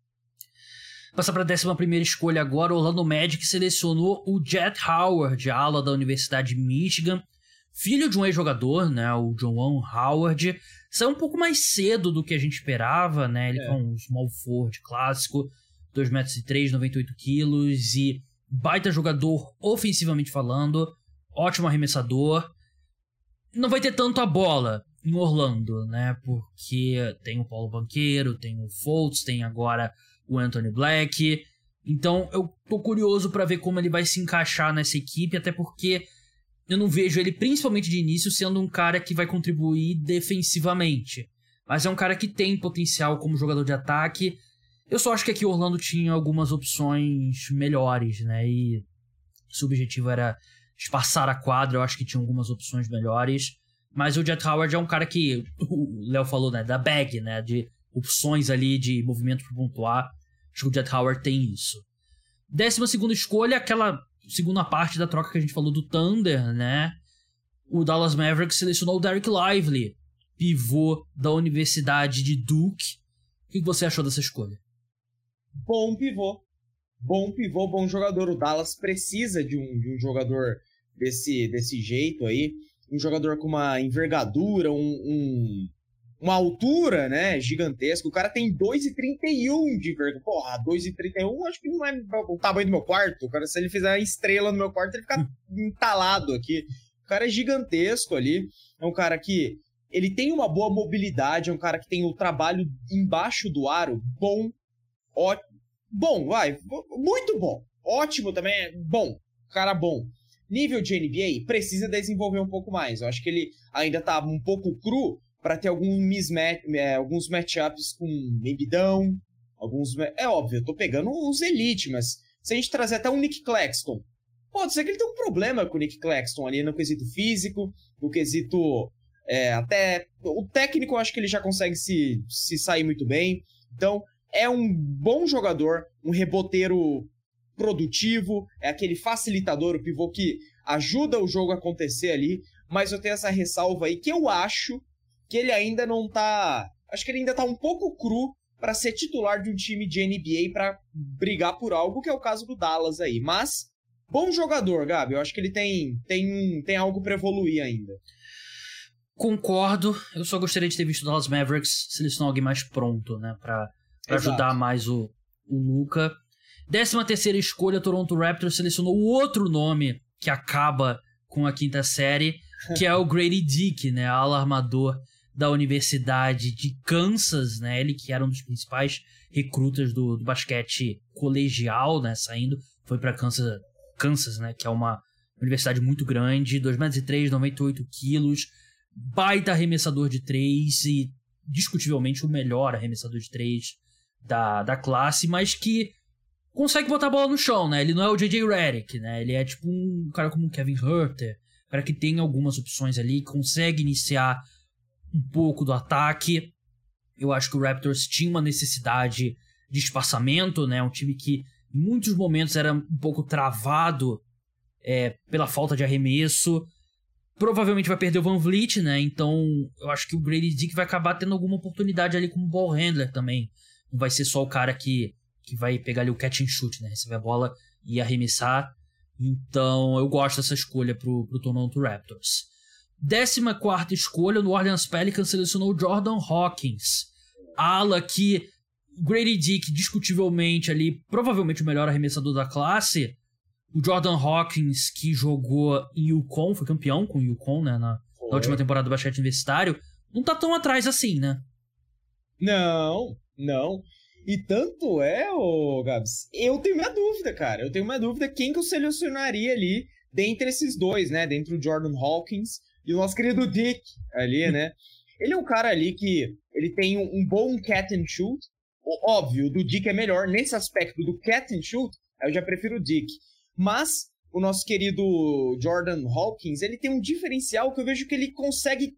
Passar para a décima primeira escolha agora, o Orlando Magic selecionou o Jet Howard, ala da Universidade de Michigan, filho de um ex-jogador, né, o John Howard. Saiu um pouco mais cedo do que a gente esperava, né? Ele é. com um small forward clássico, 2 metros e 3, 98 quilos e baita jogador ofensivamente falando, ótimo arremessador. Não vai ter tanto a bola, em Orlando, né? Porque tem o Paulo Banqueiro, tem o Fultz, tem agora o Anthony Black. Então eu tô curioso para ver como ele vai se encaixar nessa equipe, até porque eu não vejo ele, principalmente de início, sendo um cara que vai contribuir defensivamente. Mas é um cara que tem potencial como jogador de ataque. Eu só acho que aqui Orlando tinha algumas opções melhores, né? E se o objetivo era espaçar a quadra, eu acho que tinha algumas opções melhores. Mas o Jet Howard é um cara que o Léo falou, né? Da bag, né? De opções ali de movimento para pontuar. Acho que o Jet Howard tem isso. Décima segunda escolha, aquela segunda parte da troca que a gente falou do Thunder, né? O Dallas Mavericks selecionou o Derek Lively, pivô da Universidade de Duke. O que você achou dessa escolha? Bom pivô. Bom pivô, bom jogador. O Dallas precisa de um, de um jogador desse, desse jeito aí um jogador com uma envergadura, um, um, uma altura, né, gigantesca. O cara tem 2,31 de verga. Porra, 2,31 acho que não é o tamanho do meu quarto. O cara, se ele fizer estrela no meu quarto, ele fica entalado aqui. O cara é gigantesco ali. É um cara que ele tem uma boa mobilidade, é um cara que tem o trabalho embaixo do aro bom, ótimo. Bom, vai, muito bom. Ótimo também, bom. Cara bom. Nível de NBA precisa desenvolver um pouco mais. Eu acho que ele ainda tá um pouco cru para ter algum mismatch, é, alguns matchups com Embidão, alguns... É óbvio, eu tô pegando os Elite, mas se a gente trazer até um Nick Claxton, pode ser que ele tenha um problema com o Nick Claxton ali no quesito físico, no quesito é, até... O técnico eu acho que ele já consegue se, se sair muito bem, então é um bom jogador, um reboteiro produtivo, é aquele facilitador, o pivô que ajuda o jogo a acontecer ali, mas eu tenho essa ressalva aí que eu acho que ele ainda não tá. Acho que ele ainda tá um pouco cru para ser titular de um time de NBA para brigar por algo, que é o caso do Dallas aí. Mas, bom jogador, Gabi. Eu acho que ele tem, tem, tem algo para evoluir ainda. Concordo. Eu só gostaria de ter visto o Dallas Mavericks selecionar alguém mais pronto, né? Pra, pra ajudar mais o, o Luca. Décima terceira escolha, Toronto Raptors selecionou o outro nome que acaba com a quinta série, que é o Grady Dick, né? Alarmador da Universidade de Kansas, né? Ele que era um dos principais recrutas do, do basquete colegial, né? Saindo, foi para Kansas, Kansas, né? Que é uma universidade muito grande, 2 metros e 3, 98 quilos, baita arremessador de 3 e discutivelmente o melhor arremessador de 3 da, da classe, mas que consegue botar a bola no chão, né? Ele não é o J.J. Redick, né? Ele é tipo um cara como o Kevin Herter, cara que tem algumas opções ali, consegue iniciar um pouco do ataque. Eu acho que o Raptors tinha uma necessidade de espaçamento, né? Um time que em muitos momentos era um pouco travado é, pela falta de arremesso. Provavelmente vai perder o Van Vliet, né? Então eu acho que o Grady Dick vai acabar tendo alguma oportunidade ali como ball handler também. Não vai ser só o cara que, que vai pegar ali o catch and shoot, né? Receber a bola e arremessar. Então eu gosto dessa escolha pro, pro Toronto Raptors. 14 escolha, no Orleans Pelicans selecionou Jordan Hawkins. Ala que Grady Dick, discutivelmente ali, provavelmente o melhor arremessador da classe. O Jordan Hawkins, que jogou em Yukon, foi campeão com o Yukon, né, na, na última temporada do basquete universitário, não tá tão atrás assim, né? Não, não. E tanto é, ô Gabs, eu tenho minha dúvida, cara. Eu tenho minha dúvida quem que eu selecionaria ali dentre esses dois, né? Dentre o Jordan Hawkins e o nosso querido Dick ali, né? Ele é um cara ali que ele tem um, bom cat and shoot. O, óbvio, do Dick é melhor nesse aspecto do cat and shoot. Eu já prefiro o Dick. Mas o nosso querido Jordan Hawkins, ele tem um diferencial que eu vejo que ele consegue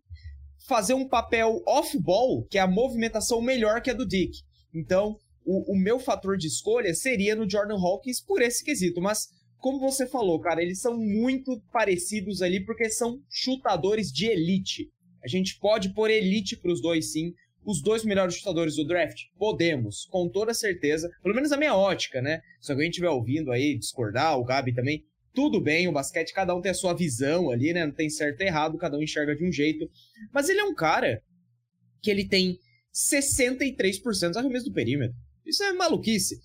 fazer um papel off-ball, que é a movimentação melhor que a do Dick. Então, o, o meu fator de escolha seria no Jordan Hawkins por esse quesito. Mas como você falou, cara, eles são muito parecidos ali porque são chutadores de elite. A gente pode pôr elite para os dois, sim. Os dois melhores chutadores do draft? Podemos, com toda certeza. Pelo menos a minha ótica, né? Se alguém estiver ouvindo aí, discordar, o Gabi também, tudo bem, o basquete, cada um tem a sua visão ali, né? Não tem certo e errado, cada um enxerga de um jeito. Mas ele é um cara que ele tem 63% dos arremessos do perímetro. Isso é maluquice.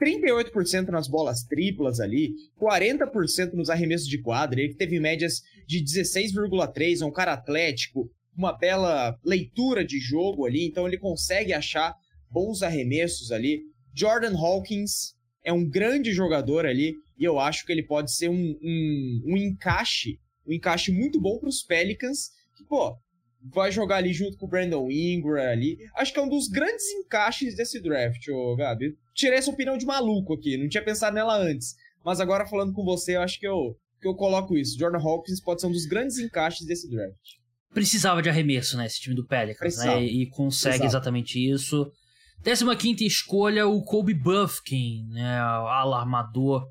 38% nas bolas triplas ali, 40% nos arremessos de quadra, ele teve médias de 16,3, é um cara atlético, uma bela leitura de jogo ali, então ele consegue achar bons arremessos ali. Jordan Hawkins é um grande jogador ali, e eu acho que ele pode ser um, um, um encaixe, um encaixe muito bom para os Pelicans, que, pô, vai jogar ali junto com o Brandon Ingram ali. Acho que é um dos grandes encaixes desse draft, ô Gabi. Tirei essa opinião de maluco aqui, não tinha pensado nela antes. Mas agora falando com você, eu acho que eu, que eu coloco isso. Jordan Hawkins pode ser um dos grandes encaixes desse draft. Precisava de arremesso, né, esse time do Pelicans, né? E consegue Exato. exatamente isso. 15 escolha, o Kobe Buffkin, né, alarmador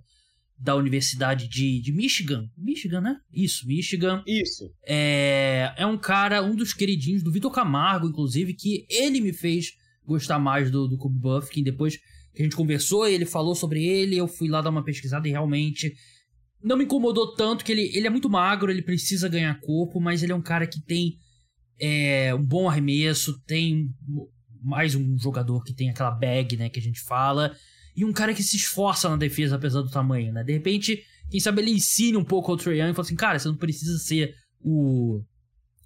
da Universidade de, de Michigan. Michigan, né? Isso, Michigan. Isso. É, é um cara, um dos queridinhos do Vitor Camargo, inclusive, que ele me fez gostar mais do, do Kobe Buffkin. Depois a gente conversou, ele falou sobre ele, eu fui lá dar uma pesquisada e realmente não me incomodou tanto que ele, ele é muito magro, ele precisa ganhar corpo, mas ele é um cara que tem é um bom arremesso, tem mais um jogador que tem aquela bag, né, que a gente fala, e um cara que se esforça na defesa apesar do tamanho, né? De repente, quem sabe ele ensine um pouco ao Trae Young e fala assim, cara, você não precisa ser o...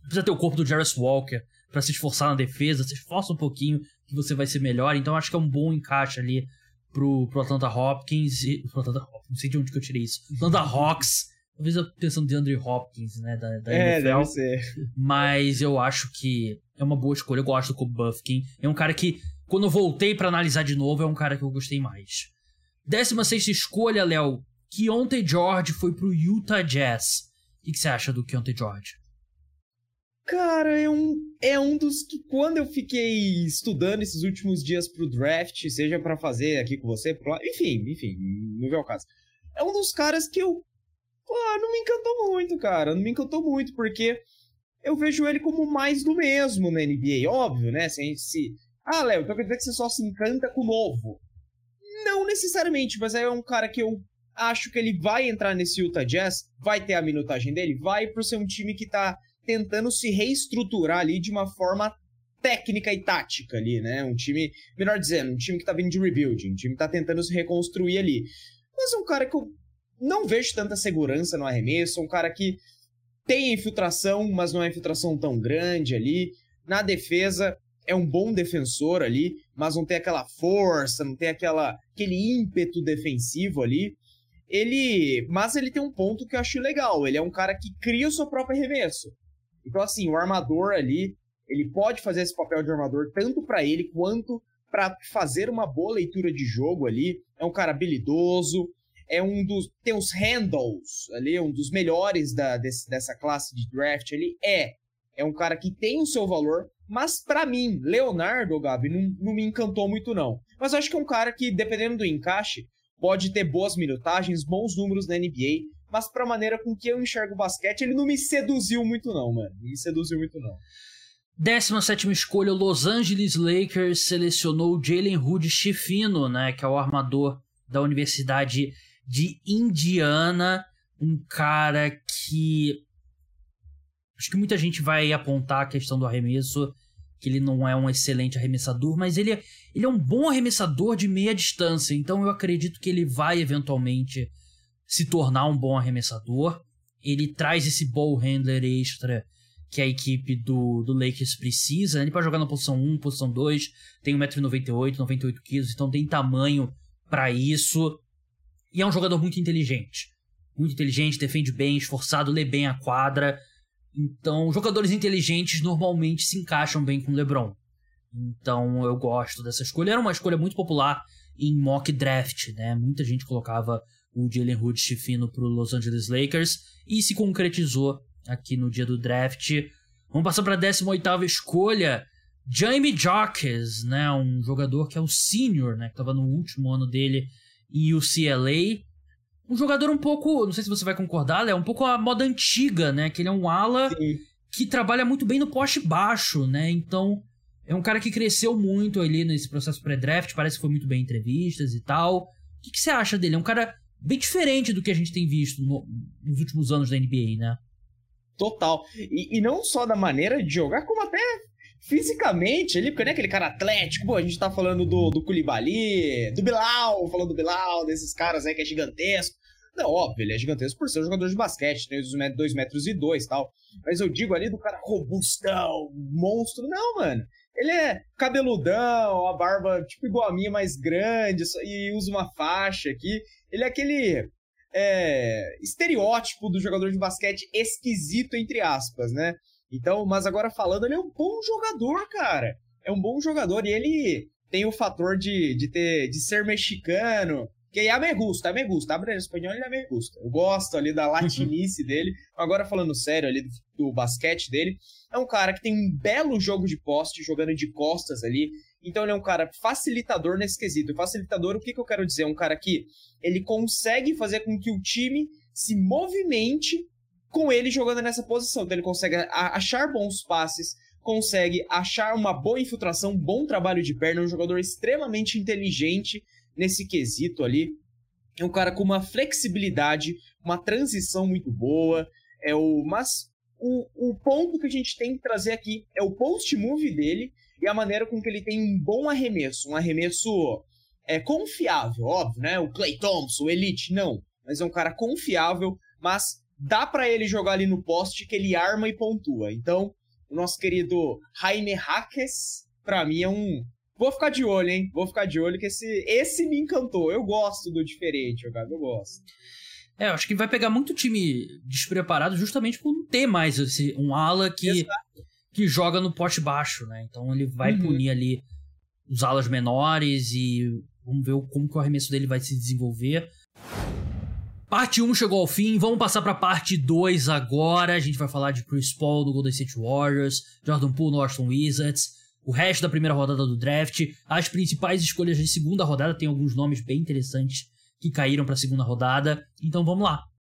Precisa ter o corpo do Jarvis Walker para se esforçar na defesa, se esforça um pouquinho que você vai ser melhor, então acho que é um bom encaixe ali pro, pro Atlanta Hopkins, e, pro Atlanta Hopkins, não sei de onde que eu tirei isso, Atlanta Hawks, talvez eu pensando de Andrew Hopkins, né, da, da é, NFL, deve ser. mas eu acho que é uma boa escolha, eu gosto do Kobe Buffkin, é um cara que, quando eu voltei para analisar de novo, é um cara que eu gostei mais. 16 escolha, Léo, Keontae George foi pro Utah Jazz. O que, que você acha do Keontae George? Cara, é um, é um dos que quando eu fiquei estudando esses últimos dias pro draft, seja para fazer aqui com você, enfim, enfim, não vê o caso. É um dos caras que eu pô, não me encantou muito, cara, não me encantou muito porque eu vejo ele como mais do mesmo na NBA, óbvio, né? Se a gente se Ah, Léo, então quer dizer que você só se encanta com o novo. Não necessariamente, mas é um cara que eu acho que ele vai entrar nesse Utah Jazz, vai ter a minutagem dele, vai por ser um time que tá tentando se reestruturar ali de uma forma técnica e tática ali, né? Um time, melhor dizendo, um time que tá vindo de rebuilding, um time que tá tentando se reconstruir ali. Mas um cara que eu não vejo tanta segurança no arremesso, um cara que tem infiltração, mas não é infiltração tão grande ali. Na defesa, é um bom defensor ali, mas não tem aquela força, não tem aquela, aquele ímpeto defensivo ali. Ele, mas ele tem um ponto que eu acho legal. Ele é um cara que cria o seu próprio arremesso. Então, assim, o armador ali, ele pode fazer esse papel de armador tanto para ele quanto para fazer uma boa leitura de jogo ali. É um cara habilidoso, é um dos. tem os handles ali, um dos melhores da, desse, dessa classe de draft ali. É. É um cara que tem o seu valor, mas para mim, Leonardo, Gabi, não, não me encantou muito não. Mas acho que é um cara que, dependendo do encaixe, pode ter boas minutagens, bons números na NBA, mas pra maneira com que eu enxergo o basquete, ele não me seduziu muito não, mano. Não me seduziu muito não. 17 escolha, Los Angeles Lakers selecionou Jalen Hood Chifino, né, que é o armador da Universidade de Indiana, um cara que acho que muita gente vai apontar a questão do arremesso, que ele não é um excelente arremessador, mas ele é, ele é um bom arremessador de meia distância, então eu acredito que ele vai eventualmente se tornar um bom arremessador. Ele traz esse ball handler extra que a equipe do, do Lakers precisa. Ele pode jogar na posição 1, posição 2, tem 1,98m, 98kg, então tem tamanho para isso. E é um jogador muito inteligente. Muito inteligente, defende bem, esforçado, lê bem a quadra. Então, jogadores inteligentes normalmente se encaixam bem com o LeBron. Então, eu gosto dessa escolha. Era uma escolha muito popular em mock draft, né? Muita gente colocava o Jalen Hood fino para o Los Angeles Lakers e se concretizou aqui no dia do draft. Vamos passar para a 18 escolha. Jamie Jockeys, né, um jogador que é o senior, né, que estava no último ano dele em UCLA. Um jogador um pouco, não sei se você vai concordar, é um pouco a moda antiga, né, que ele é um ala Sim. que trabalha muito bem no poste baixo, né? Então, é um cara que cresceu muito ali nesse processo pré-draft, parece que foi muito bem em entrevistas e tal. O que, que você acha dele? É um cara bem diferente do que a gente tem visto no, nos últimos anos da NBA, né? Total. E, e, não só da maneira de jogar, como até fisicamente ele, porque não é aquele cara atlético. Pô, a gente tá falando do, do Koulibaly, do Bilal, falando do Bilal, desses caras aí que é gigantesco. Não, óbvio, ele é gigantesco por ser um jogador de basquete, tem os 2 metros e 2 tal. Mas eu digo ali do cara robustão, monstro. Não, mano. Ele é cabeludão, a barba tipo igual a minha, mais grande, e usa uma faixa aqui. Ele é aquele é, estereótipo do jogador de basquete esquisito, entre aspas, né? Então, mas agora falando, ele é um bom jogador, cara. É um bom jogador e ele tem o fator de, de, ter, de ser mexicano, que é me gusta, me gusta. Abre espanhol, ele é me gusta. Eu gosto ali da latinice dele. Agora falando sério ali do, do basquete dele, é um cara que tem um belo jogo de poste, jogando de costas ali. Então ele é um cara facilitador nesse quesito. Facilitador, o que, que eu quero dizer? É um cara que ele consegue fazer com que o time se movimente com ele jogando nessa posição. Então ele consegue achar bons passes, consegue achar uma boa infiltração, um bom trabalho de perna, um jogador extremamente inteligente nesse quesito ali. É um cara com uma flexibilidade, uma transição muito boa. É o mas o, o ponto que a gente tem que trazer aqui é o post-move dele e a maneira com que ele tem um bom arremesso, um arremesso é, confiável, óbvio, né? O Clay Thompson, o Elite, não. Mas é um cara confiável, mas dá para ele jogar ali no poste que ele arma e pontua. Então, o nosso querido Jaime Hackes, pra mim é um. Vou ficar de olho, hein? Vou ficar de olho que esse, esse me encantou. Eu gosto do diferente, jogar, eu gosto. É, eu acho que vai pegar muito time despreparado justamente por não ter mais esse, um ala que, que joga no poste baixo, né? Então ele vai uhum. punir ali os alas menores e vamos ver como que o arremesso dele vai se desenvolver. Parte 1 chegou ao fim, vamos passar para parte 2 agora. A gente vai falar de Chris Paul do Golden State Warriors, Jordan Poole no Washington Wizards, o resto da primeira rodada do draft, as principais escolhas de segunda rodada, tem alguns nomes bem interessantes que caíram para a segunda rodada. Então vamos lá.